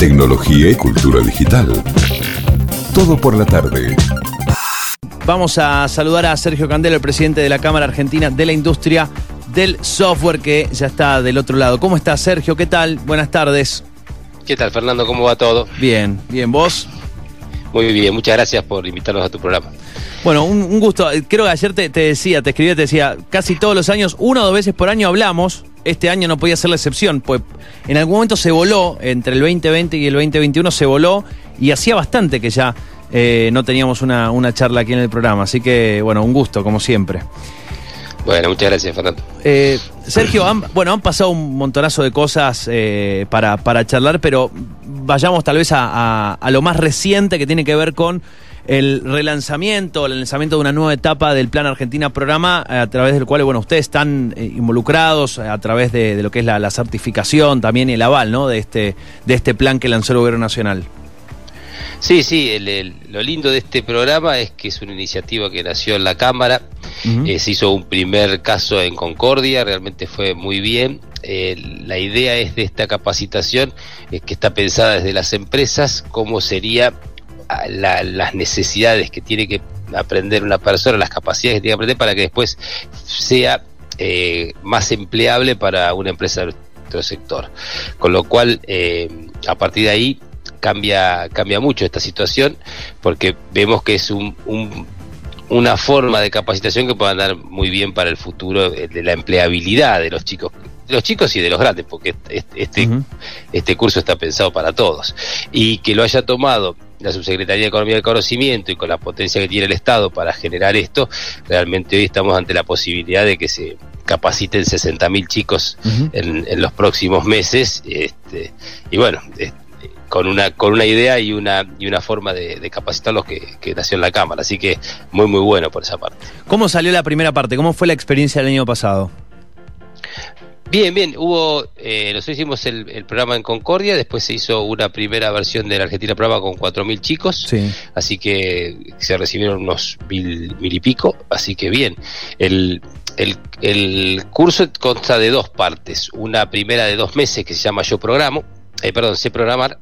tecnología y cultura digital. Todo por la tarde. Vamos a saludar a Sergio Candelo, el presidente de la Cámara Argentina de la Industria del Software, que ya está del otro lado. ¿Cómo estás, Sergio? ¿Qué tal? Buenas tardes. ¿Qué tal, Fernando? ¿Cómo va todo? Bien, bien. ¿Vos? Muy bien, muchas gracias por invitarnos a tu programa. Bueno, un, un gusto. Creo que ayer te, te decía, te escribía, te decía, casi todos los años, una o dos veces por año hablamos. Este año no podía ser la excepción, pues en algún momento se voló, entre el 2020 y el 2021 se voló, y hacía bastante que ya eh, no teníamos una, una charla aquí en el programa. Así que, bueno, un gusto, como siempre. Bueno, muchas gracias, Fernando. Eh, Sergio, han, bueno, han pasado un montonazo de cosas eh, para, para charlar, pero vayamos tal vez a, a- a lo más reciente que tiene que ver con el relanzamiento, el lanzamiento de una nueva etapa del Plan Argentina Programa, a través del cual, bueno, ustedes están eh, involucrados a través de, de lo que es la, la certificación también y el aval, ¿no? De este, de este plan que lanzó el Gobierno Nacional. Sí, sí, el- el- lo lindo de este programa es que es una iniciativa que nació en la Cámara. Eh, se hizo un primer caso en Concordia, realmente fue muy bien. Eh, la idea es de esta capacitación es que está pensada desde las empresas, cómo sería la- las necesidades que tiene que aprender una persona, las capacidades que tiene que aprender para que después sea eh, más empleable para una empresa de nuestro sector. Con lo cual, eh, a partir de ahí cambia, cambia mucho esta situación porque vemos que es un, un- una forma de capacitación que puede andar muy bien para el futuro eh, de la empleabilidad de los chicos de los chicos y de los grandes porque este, este, este curso está pensado para todos y que lo haya tomado la Subsecretaría de Economía y del Conocimiento y con la potencia que tiene el Estado para generar esto, realmente hoy estamos ante la posibilidad de que se capaciten 60.000 chicos en, en los próximos meses este, y bueno este, con una con una idea y una y una forma de, de capacitarlos que, que nació en la cámara así que muy muy bueno por esa parte ¿Cómo salió la primera parte? ¿Cómo fue la experiencia del año pasado? Bien, bien, hubo, eh, nosotros hicimos el, el programa en Concordia, después se hizo una primera versión de la Argentina Programa con 4.000 chicos, Sí. así que se recibieron unos mil, mil y pico, así que bien. El, el, el curso consta de dos partes, una primera de dos meses que se llama Yo Programo, eh, perdón, sé programar,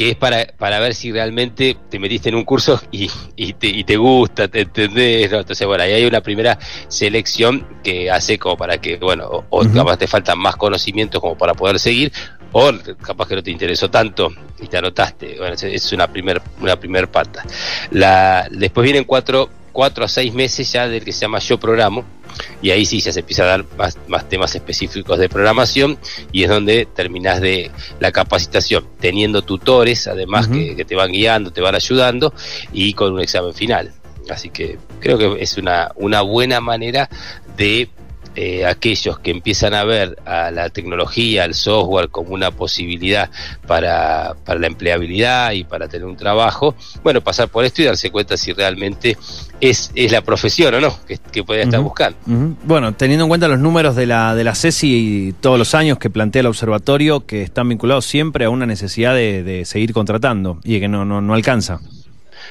que es para, para ver si realmente te metiste en un curso y, y, te, y te gusta, te entendés, ¿no? Entonces, bueno, ahí hay una primera selección que hace como para que, bueno, o, o Ujú. capaz te faltan más conocimientos como para poder seguir, o capaz que no te interesó tanto y te anotaste. Bueno, es- es una primer, una primer pata. La, después vienen cuatro, cuatro a seis meses ya del que se llama Yo Programo, y ahí sí ya se empieza a dar más, más temas específicos de programación y es donde terminás de la capacitación, teniendo tutores además que, que te van guiando, te van ayudando y con un examen final. Así que creo que es una, una buena manera de eh, aquellos que empiezan a ver a la tecnología, al software como una posibilidad para, para la empleabilidad y para tener un trabajo, bueno, pasar por esto y darse cuenta si realmente es, es la profesión o no que, que pueden estar buscando. Bueno, teniendo en cuenta los números de la, de la CESI y todos los años que plantea el observatorio, que están vinculados siempre a una necesidad de, de seguir contratando y que no, no, no alcanza.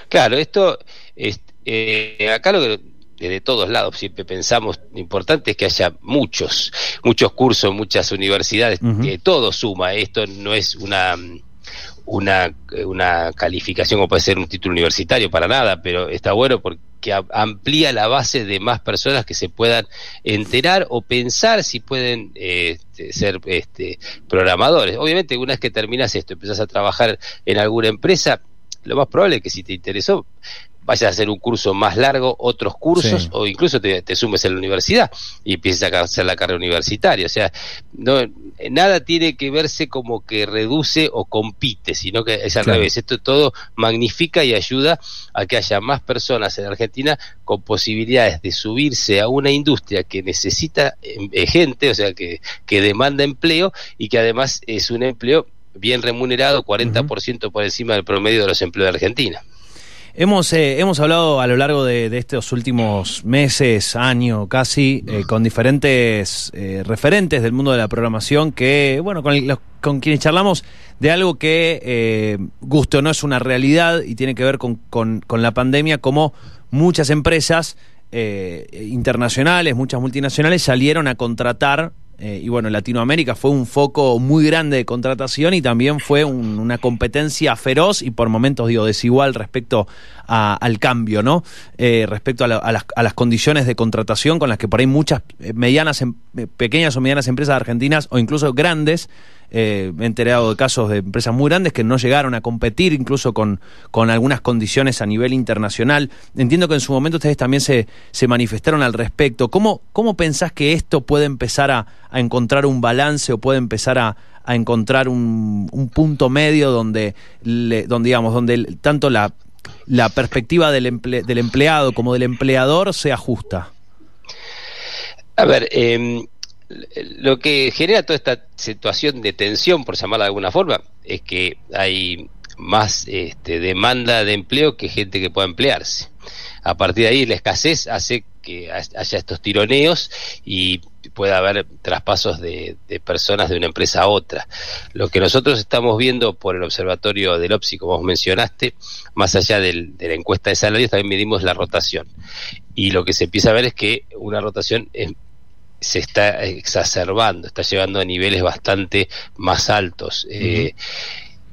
Claro, esto, es, eh, acá lo que desde todos lados. Siempre pensamos, lo importante es que haya muchos, muchos cursos, muchas universidades, que todo suma, esto no es una una, una calificación como puede ser un título universitario para nada, pero está bueno porque a- amplía la base de más personas que se puedan enterar o pensar si pueden eh, este, ser este, programadores. Obviamente, una vez que terminas esto, empezás a trabajar en alguna empresa, lo más probable es que si te interesó vayas a hacer un curso más largo, otros cursos, Sí. o incluso te, te sumes en la universidad y empieces a hacer la carrera universitaria. O sea, no, nada tiene que verse como que reduce o compite, sino que es al Claro. revés. Esto todo magnifica y ayuda a que haya más personas en Argentina con posibilidades de subirse a una industria que necesita eh, gente, o sea, que, que demanda empleo y que además es un empleo bien remunerado, 40% por encima del promedio de los empleos de Argentina. Hemos, eh, hemos hablado a lo largo de, de estos últimos meses, año casi, eh, con diferentes eh, referentes del mundo de la programación que, bueno, con, los- con quienes charlamos de algo que, eh, gusto no es una realidad y tiene que ver con, con- con la pandemia, como muchas empresas internacionales, muchas multinacionales salieron a contratar eh, y bueno, Latinoamérica fue un foco muy grande de contratación y también fue una competencia feroz y por momentos digo desigual respecto al cambio, ¿no? Eh, respecto a, las, a, las, condiciones de contratación con las que por ahí muchas medianas, em, pequeñas o medianas empresas argentinas o incluso grandes eh, he enterado de casos de empresas muy grandes que no llegaron a competir incluso con, con algunas condiciones a nivel internacional. Entiendo que en su momento ustedes también se, se manifestaron al respecto. ¿Cómo, ¿Cómo pensás que esto puede empezar a, encontrar un balance o puede empezar a, encontrar un, punto medio donde, donde digamos, donde tanto la, la perspectiva del, del empleado como del empleador sea justa? A ver, eh, lo que genera toda esta situación de tensión, por llamarla de alguna forma, es que hay más este, demanda de empleo que gente que pueda emplearse. A partir de ahí, la escasez hace que haya estos tironeos y pueda haber traspasos de, personas de una empresa a otra. Lo que nosotros estamos viendo por el observatorio del OPSI, como vos mencionaste, más allá de la encuesta de salarios, también medimos la rotación. Y lo que se empieza a ver es que una rotación es se está exacerbando, está llegando a niveles bastante más altos. Eh,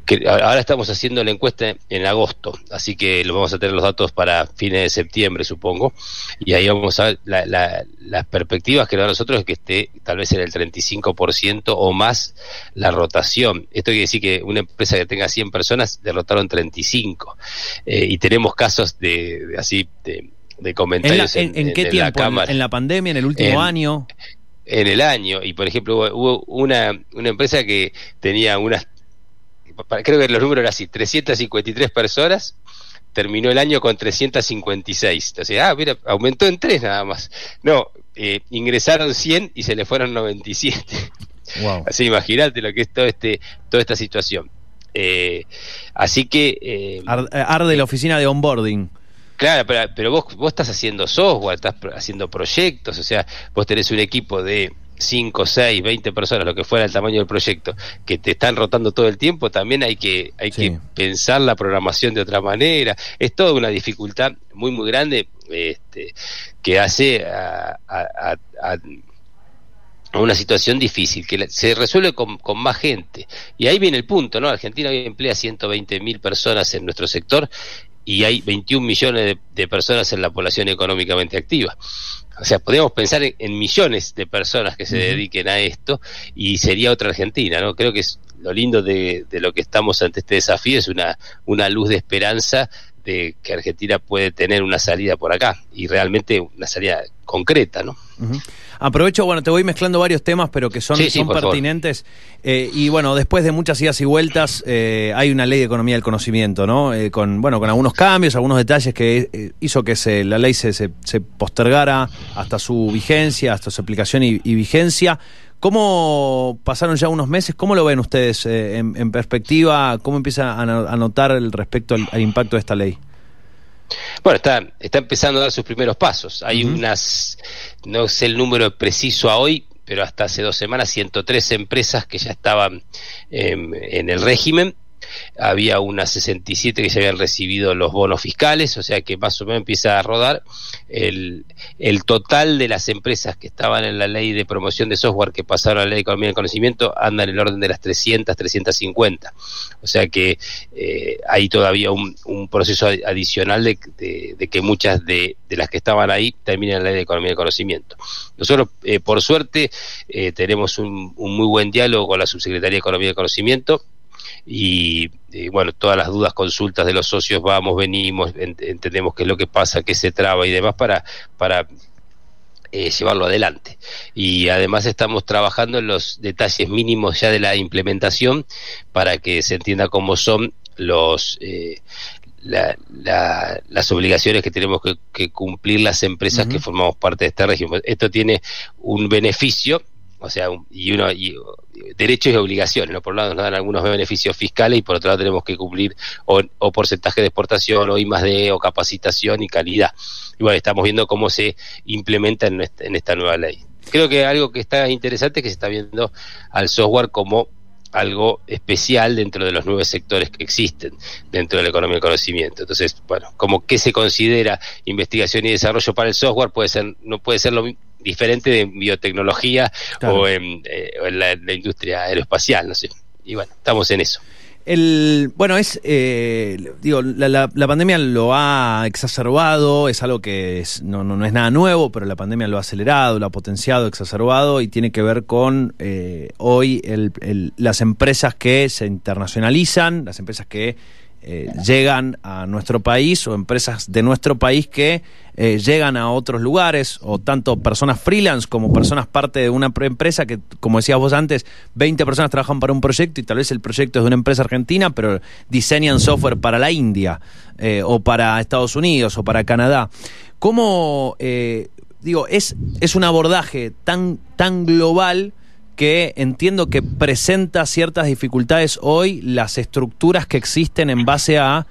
que ahora estamos haciendo la encuesta en agosto, así que lo vamos a tener los datos para fines de septiembre, supongo, y ahí vamos a ver las perspectivas que da nosotros es que esté tal vez en el 35% o más la rotación. Esto quiere decir que una empresa que tenga 100 personas derrotaron 35, eh, y tenemos casos de, de así de de comentarios en, en, qué tiempo? ¿En la pandemia, en el último año? En el año, y por ejemplo hubo, una, una empresa que tenía unas, creo que los números eran así, 353 personas, terminó el año con 356. Entonces, ah, mira, aumentó en tres nada más. No, eh, ingresaron 100 y se le fueron 97. Wow. Así imagínate lo que es todo este, toda esta situación. Eh, así que... Eh, arde la oficina de onboarding. Claro, pero, vos, vos estás haciendo software, estás haciendo proyectos, o sea, vos tenés un equipo de 5, 6, 20 personas, lo que fuera el tamaño del proyecto, que te están rotando todo el tiempo, también hay que, hay que pensar la programación de otra manera. Es toda una dificultad muy, muy grande este, que hace a, a, a, una situación difícil, que se resuelve con, con, más gente. Y ahí viene el punto, ¿no? Argentina hoy emplea 120 mil personas en nuestro sector y hay 21 millones de, personas en la población económicamente activa. O sea, podríamos pensar en, millones de personas que se dediquen a esto y sería otra Argentina, ¿no? Creo que es lo lindo de, de, lo que estamos ante este desafío, es una, una luz de esperanza de que Argentina puede tener una salida por acá y realmente una salida concreta, ¿no? Aprovecho, bueno, te voy mezclando varios temas, pero que son, son pertinentes. Eh, y bueno, después de muchas idas y vueltas, eh, hay una ley de economía del conocimiento, ¿no? Eh, con, bueno, con algunos cambios, algunos detalles que hizo que se, la ley se, se, postergara hasta su vigencia, hasta su aplicación y, vigencia. ¿Cómo pasaron ya unos meses? ¿Cómo lo ven ustedes en, perspectiva? ¿Cómo empieza a, notar el respecto al impacto de esta ley? Bueno, está, está empezando a dar sus primeros pasos. Hay unas, no sé el número preciso a hoy, pero hasta hace dos semanas, 103 empresas que ya estaban em, en el régimen había unas 67 que se habían recibido los bonos fiscales, o sea que más o menos empieza a rodar. El, el total de las empresas que estaban en la ley de promoción de software que pasaron a la ley de economía del conocimiento anda en el orden de las 300, 350. O sea que eh, hay todavía un, proceso adicional de, de, que muchas de, de, las que estaban ahí terminen en la ley de economía del conocimiento. Nosotros, eh, por suerte, eh, tenemos un, un muy buen diálogo con la Subsecretaría de Economía del Conocimiento y, bueno, todas las dudas, consultas de los socios, vamos, venimos, entendemos qué es lo que pasa, qué se traba y demás para, para eh, llevarlo adelante. Y además estamos trabajando en los detalles mínimos ya de la implementación para que se entienda cómo son los... Eh, las obligaciones que tenemos que, cumplir las empresas que formamos parte de este régimen. Esto tiene un beneficio o sea, y uno y, derechos y obligaciones, ¿no? Por un lado nos dan algunos beneficios fiscales y por otro lado tenemos que cumplir o, porcentaje de exportación o I más D o capacitación y calidad. Y bueno, estamos viendo cómo se implementa en, en esta nueva ley. Creo que algo que está interesante es que se está viendo al software como algo especial dentro de los nueve sectores que existen dentro de la economía del conocimiento. Entonces, bueno, como que se considera investigación y desarrollo para el software puede ser no puede ser lo diferente de biotecnología o, en, eh, la, industria aeroespacial, no sé. Y bueno, estamos en eso. El, bueno, es, eh, digo, la, pandemia lo ha exacerbado, es algo que no, no, es nada nuevo, pero la pandemia lo ha acelerado, lo ha potenciado, exacerbado y tiene que ver con eh, hoy las empresas que se internacionalizan, las empresas que eh, llegan a nuestro país o empresas de nuestro país que eh, llegan a otros lugares o tanto personas freelance como personas parte de una empresa que, como decías vos antes, 20 personas trabajan para un proyecto y tal vez el proyecto es de una empresa argentina, pero diseñan software para la India eh, o para Estados Unidos o para Canadá. ¿Cómo, digo, es, es un abordaje tan, tan global? Que entiendo que presenta ciertas dificultades hoy las estructuras que existen en base a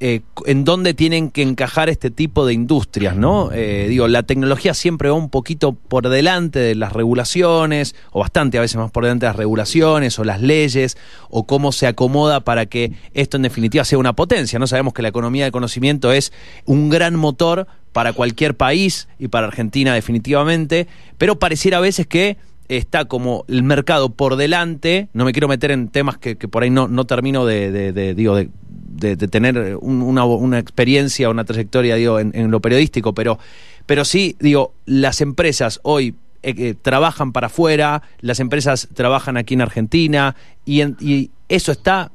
eh, en dónde tienen que encajar este tipo de industrias, ¿no? Eh, digo, la tecnología siempre va un poquito por delante de las regulaciones, o bastante a veces más por delante de las regulaciones, o las leyes, o cómo se acomoda para que esto en definitiva sea una potencia, ¿no? Sabemos que la economía del conocimiento es un gran motor para cualquier país y para Argentina definitivamente, pero pareciera a veces que está como el mercado por delante, no me quiero meter en temas que, por ahí no, no termino de, digo, de, tener una, una, experiencia, una trayectoria digo, en, lo periodístico, pero, pero sí, digo, las empresas hoy eh, eh, trabajan para afuera, las empresas trabajan aquí en Argentina y, y eso está,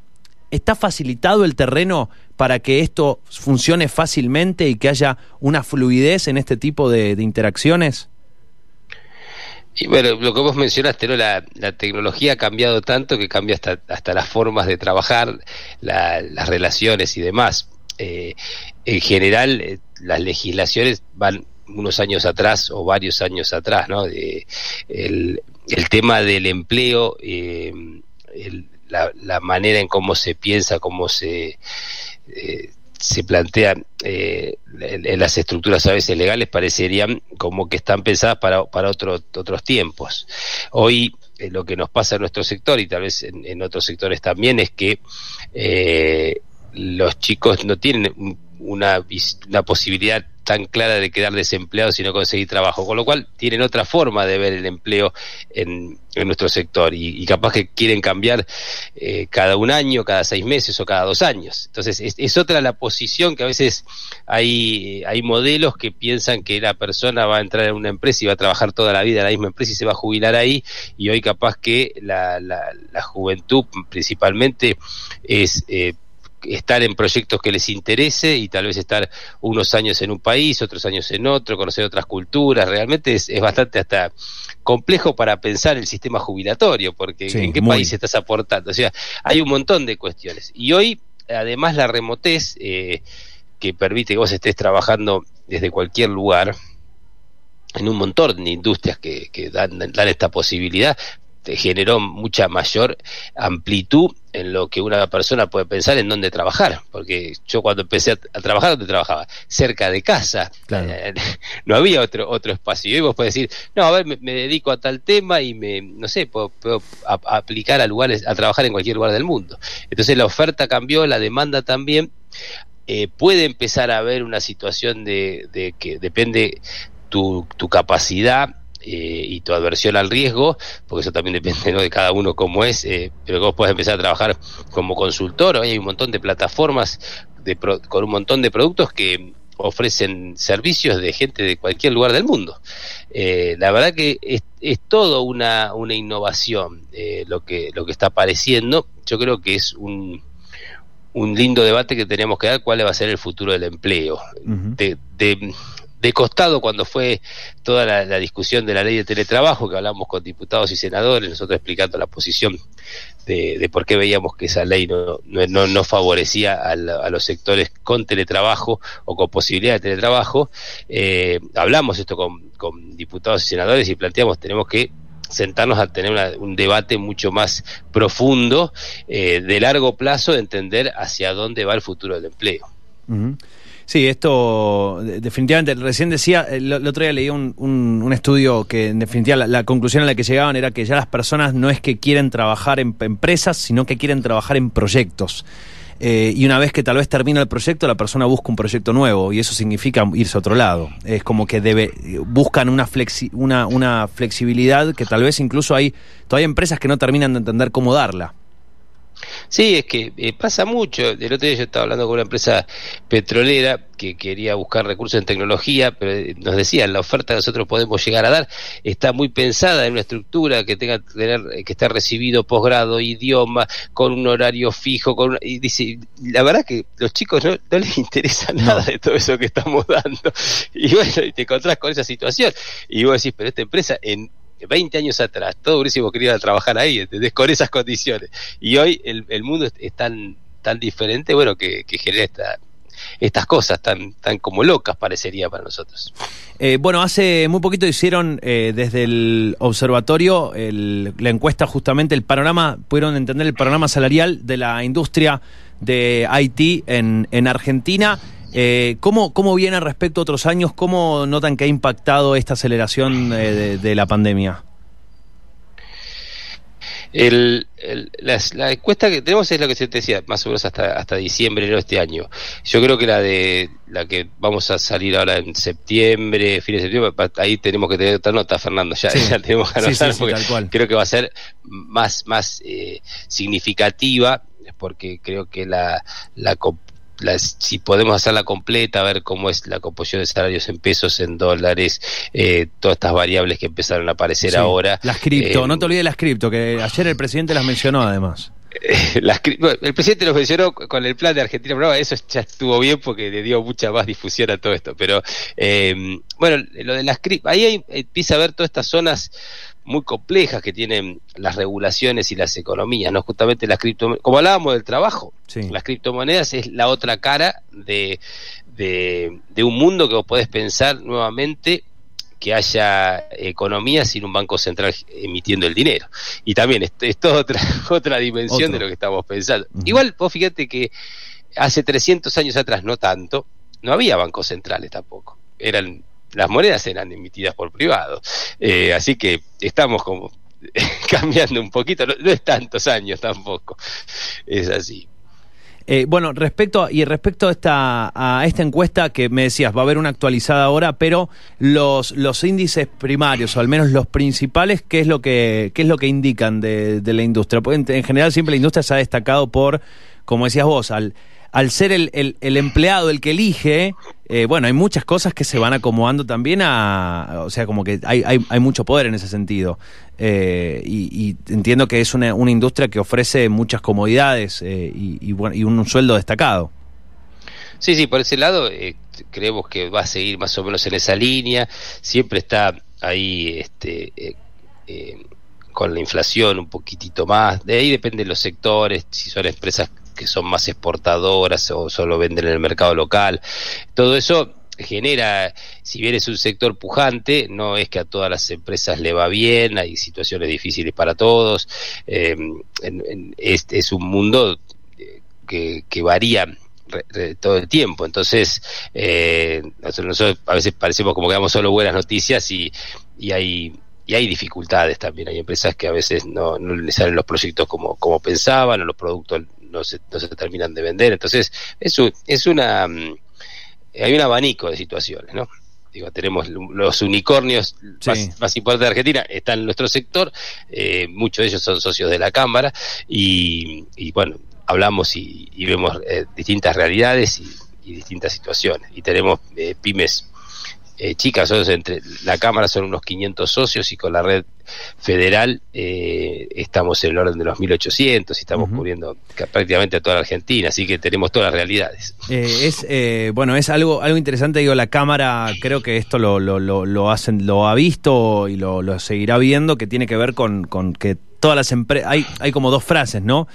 está facilitado el terreno para que esto funcione fácilmente y que haya una fluidez en este tipo de interacciones. Y bueno, lo que vos mencionaste, ¿no? La, tecnología ha cambiado tanto que cambia hasta, hasta las formas de trabajar, las relaciones y demás. Eh, en general, eh, las legislaciones van unos años atrás o varios años atrás, ¿no? De, el, tema del empleo, eh, la, manera en cómo se piensa, cómo se se plantean eh, en, las estructuras a veces legales parecerían como que están pensadas para, para otros tiempos. Hoy eh, lo que nos pasa en nuestro sector y tal vez en, otros sectores también es que eh, los chicos no tienen una, una posibilidad tan clara de quedar desempleados y no conseguir trabajo, con lo cual tienen otra forma de ver el empleo en, nuestro sector. Y, capaz que quieren cambiar eh, cada un año, cada seis meses o cada dos años. Entonces es, otra la posición que a veces hay, hay modelos que piensan que la persona va a entrar en una empresa y va a trabajar toda la vida en la misma empresa y se va a jubilar ahí. Y hoy capaz que la, la, la juventud principalmente es... Eh, estar en proyectos que les interese y tal vez estar unos años en un país, otros años en otro, conocer otras culturas. Realmente es, bastante hasta complejo para pensar el sistema jubilatorio, porque en qué país estás aportando. O sea, hay un montón de cuestiones. Y hoy, además, la remotez eh, que permite que vos estés trabajando desde cualquier lugar, en un montón de industrias que, que dan, dan, esta posibilidad, generó mucha mayor amplitud en lo que una persona puede pensar en dónde trabajar, porque yo cuando empecé a, trabajar, ¿dónde trabajaba? Cerca de casa, eh, no había otro otro espacio. Y vos podés decir, no, a ver, me, dedico a tal tema y me, no sé, puedo, aplicar a lugares, a trabajar en cualquier lugar del mundo. Entonces la oferta cambió, la demanda también. Eh, puede empezar a haber una situación de, de que depende tu, tu capacidad eh, y tu adversión al riesgo, porque eso también depende de cada uno cómo es, eh, pero vos puedes empezar a trabajar como consultor, hoy hay un montón de plataformas de con un montón de productos que ofrecen servicios de gente de cualquier lugar del mundo. Eh, la verdad que es, es todo una, una innovación lo, que, lo que está apareciendo. Yo creo que es un, un lindo debate que tenemos que dar cuál va a ser el futuro del empleo. de, de costado cuando fue toda la, discusión de la ley de teletrabajo, que hablamos con diputados y senadores, nosotros explicando la posición de, por qué veíamos que esa ley no, no, no favorecía a, los sectores con teletrabajo o con posibilidad de teletrabajo. Eh, hablamos esto con, con, diputados y senadores y planteamos tenemos que sentarnos a tener un debate mucho más profundo, eh, de largo plazo, de entender hacia dónde va el futuro del empleo. Sí, esto definitivamente, recién decía, el, otro día leí un, un, estudio que en definitiva la, conclusión a la que llegaban era que ya las personas no es que quieren trabajar en empresas, sino que quieren trabajar en proyectos. eh, y una vez que tal vez termina el proyecto, la persona busca un proyecto nuevo y eso significa irse a otro lado. Es como que debe, buscan una, flexi, una, una flexibilidad que tal vez incluso hay, todavía empresas que no terminan de entender cómo darla. Sí, es que eh, pasa mucho. El otro día yo estaba hablando con una empresa petrolera que quería buscar recursos en tecnología, pero eh, nos decían, la oferta que nosotros podemos llegar a dar está muy pensada en una estructura que tenga que tener, eh, que esté recibido posgrado, idioma, con un horario fijo, con y dice, la verdad que los chicos no, les interesa nada de todo eso que estamos dando. Y bueno, te encontrás con esa situación. Y vos decís, pero esta empresa en 20 años atrás, todo hubiésemos querido trabajar ahí, ¿entendés? Con esas condiciones. Y hoy el, el mundo es, tan, tan diferente, bueno, que, genera esta, estas cosas tan, tan como locas parecería para nosotros. Eh, bueno, hace muy poquito hicieron eh, desde el observatorio la encuesta justamente, el panorama, pudieron entender el panorama salarial de la industria de IT en Argentina. Eh, ¿cómo, ¿Cómo viene respecto a otros años? ¿Cómo notan que ha impactado esta aceleración eh, de, la pandemia? El, la encuesta que tenemos es lo que se te decía, más o menos hasta, hasta diciembre de este año. Yo creo que la de la que vamos a salir ahora en septiembre, fin de septiembre, ahí tenemos que tener otra nota, Fernando, ya, tenemos que anotar, porque creo que va a ser más, más eh, significativa porque creo que la, la, si podemos hacerla completa, ver cómo es la composición de salarios en pesos, en dólares, eh, todas estas variables que empezaron a aparecer ahora. Las cripto, eh, no te olvides las cripto, que ayer el presidente las mencionó además. el presidente los mencionó con el plan de Argentina, pero eso ya estuvo bien porque le dio mucha más difusión a todo esto. Pero eh, bueno, lo de las cripto, ahí empieza a ver todas estas zonas muy complejas que tienen las regulaciones y las economías, ¿no? Justamente las criptomonedas, como hablábamos del trabajo, las criptomonedas es la otra cara de, de, un mundo que vos podés pensar nuevamente que haya economía sin un banco central emitiendo el dinero. Y también esto es otra, otra dimensión de lo que estamos pensando. Igual, vos fíjate que hace 300 años atrás, no tanto, no había bancos centrales tampoco. Eran las monedas eran emitidas por privados. Eh, así que estamos como cambiando un poquito, no, es tantos años tampoco, es así. Eh, bueno, respecto y respecto a esta, a esta encuesta que me decías, va a haber una actualizada ahora, pero los, índices primarios, o al menos los principales, ¿qué es lo que, qué es lo que indican de, de la industria? En, en general siempre la industria se ha destacado por, como decías vos, al al ser el, el, empleado el que elige, eh, bueno, hay muchas cosas que se van acomodando también a, o sea, como que hay, hay, hay mucho poder en ese sentido. Eh, y, entiendo que es una, una, industria que ofrece muchas comodidades eh, y, y, y un, sueldo destacado. Sí, sí, por ese lado creemos que va a seguir más o menos en esa línea. Siempre está ahí este, con la inflación un poquitito más. De ahí dependen los sectores, si son empresas que son más exportadoras o solo venden en el mercado local. Todo eso genera, si bien es un sector pujante, no es que a todas las empresas le va bien, hay situaciones difíciles para todos, eh, es, un mundo eh, que, que varía todo el tiempo. Entonces, eh, nosotros, a veces parecemos como que damos solo buenas noticias y, y hay y hay dificultades también. Hay empresas que a veces no, les salen los proyectos como, como pensaban o los productos no se, no se terminan de vender. Entonces, es, es una. Mm, hay un abanico de situaciones, ¿no? Digo, tenemos los unicornios más, importantes de Argentina, están en nuestro sector, eh, muchos de ellos son socios de la Cámara, y, bueno, hablamos y, vemos eh, distintas realidades y, distintas situaciones. Y tenemos eh, pymes eh, chicas, entre la Cámara son unos 500 socios y con la red federal eh, estamos en el orden de los 1800 y estamos cubriendo prácticamente a toda la Argentina, así que tenemos todas las realidades. Eh, es bueno, es algo algo interesante, digo, la Cámara creo que esto lo, lo, lo, hacen, lo ha visto y lo, seguirá viendo, que tiene que ver con, con que todas las empresas, hay, hay como dos frases, ¿no?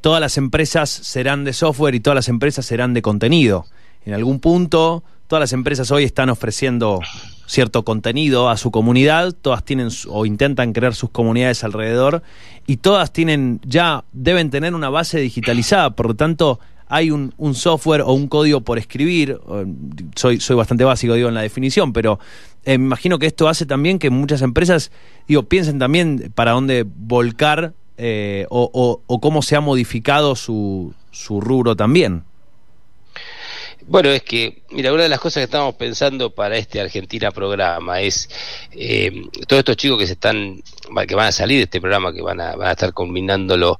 Todas las empresas serán de software y todas las empresas serán de contenido. En algún punto todas las empresas hoy están ofreciendo cierto contenido a su comunidad, todas tienen o intentan crear sus comunidades alrededor y todas tienen ya deben tener una base digitalizada, por lo tanto hay un, software o un código por escribir, soy, soy bastante básico en la definición, pero eh, me imagino que esto hace también que muchas empresas digo piensen también para dónde volcar eh, o, o, cómo se ha modificado su, su rubro también. Bueno, es que, mira, una de las cosas que estamos pensando para este Argentina programa es eh, todos estos chicos que se están, que van a salir de este programa, que van a, van a estar combinándolo,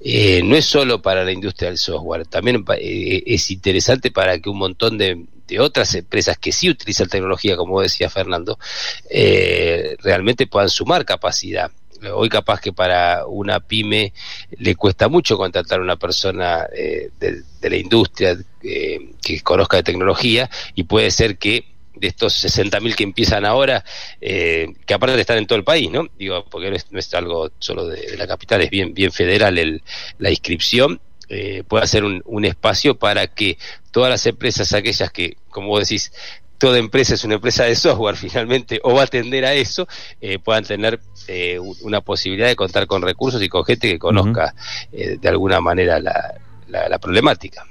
eh, no es solo para la industria del software, también eh, es interesante para que un montón de, de otras empresas que sí utilizan tecnología, como decía Fernando, realmente puedan sumar capacidad hoy capaz que para una pyme le cuesta mucho contratar a una persona eh, de, la industria eh, que conozca de tecnología y puede ser que de estos 60.000 que empiezan ahora, eh, que aparte estar en todo el país, ¿no? Digo, porque no es, algo solo de, la capital, es bien, bien federal el, la inscripción, eh, pueda ser un, un, espacio para que todas las empresas, aquellas que, como vos decís, toda empresa es una empresa de software finalmente o va a atender a eso, eh, puedan tener eh, una posibilidad de contar con recursos y con gente que conozca eh, de alguna manera la, la, problemática.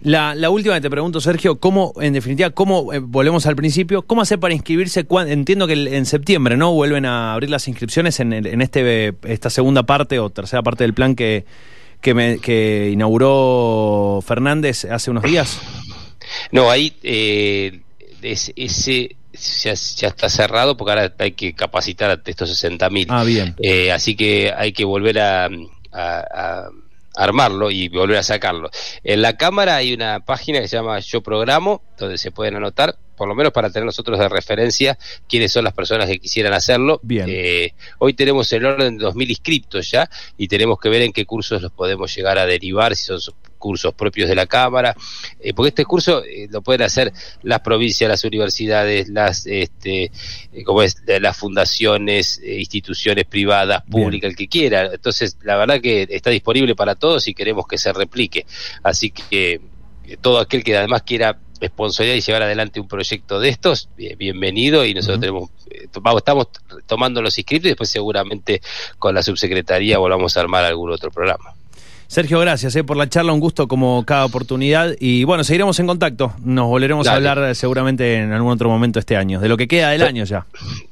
La, la, última que te pregunto, Sergio, ¿cómo, en definitiva, cómo, eh, volvemos al principio, cómo hacer para inscribirse? Entiendo que en septiembre, ¿no? Vuelven a abrir las inscripciones en, en este, esta segunda parte o tercera parte del plan que, que, me, que inauguró Fernández hace unos días. No, ahí eh, ese ya, está cerrado porque ahora hay que capacitar a estos 60.000. Ah, bien. Eh, así que hay que volver a, armarlo y volver a sacarlo. En la cámara hay una página que se llama Yo Programo, donde se pueden anotar, por lo menos para tener nosotros de referencia quiénes son las personas que quisieran hacerlo. Bien. Eh, hoy tenemos el orden de 2.000 inscriptos ya y tenemos que ver en qué cursos los podemos llegar a derivar, si son cursos propios de la Cámara, eh, porque este curso eh, lo pueden hacer las provincias, las universidades, las, este, eh, como es, las fundaciones, instituciones privadas, públicas, el que quiera. Entonces, la verdad que está disponible para todos y queremos que se replique. Así que todo aquel que además quiera responsabilidad y llevar adelante un proyecto de estos, bienvenido y nosotros tenemos, estamos tomando los inscritos y después seguramente con la subsecretaría volvamos a armar algún otro programa. Sergio, gracias eh, por la charla, un gusto como cada oportunidad. Y bueno, seguiremos en contacto. Nos volveremos a hablar seguramente en algún otro momento este año, de lo que queda del año ya.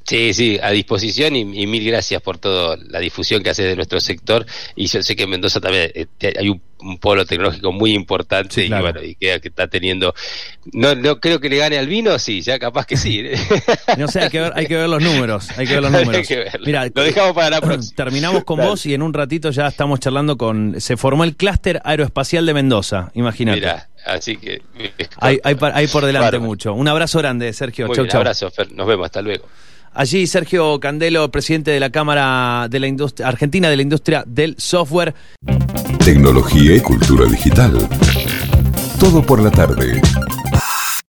Sí, sí, a disposición y, mil gracias por toda la difusión que hace de nuestro sector. Y yo sé que en Mendoza también eh, hay un un polo tecnológico muy importante y bueno, y que, que, está teniendo no, no creo que le gane al vino, sí, ya capaz que sí. no sé, hay que ver, hay que ver los números, hay que ver los números. Mira, lo dejamos para la próxima. Terminamos con vos y en un ratito ya estamos charlando con se formó el clúster aeroespacial de Mendoza, imagínate. Mira, así que hay, hay, por delante mucho. Un abrazo grande, Sergio. chau, chau. Un abrazo, nos vemos, hasta luego. Allí Sergio Candelo, presidente de la Cámara de la Industria Argentina de la Industria del Software. Tecnología y cultura digital. Todo por la tarde.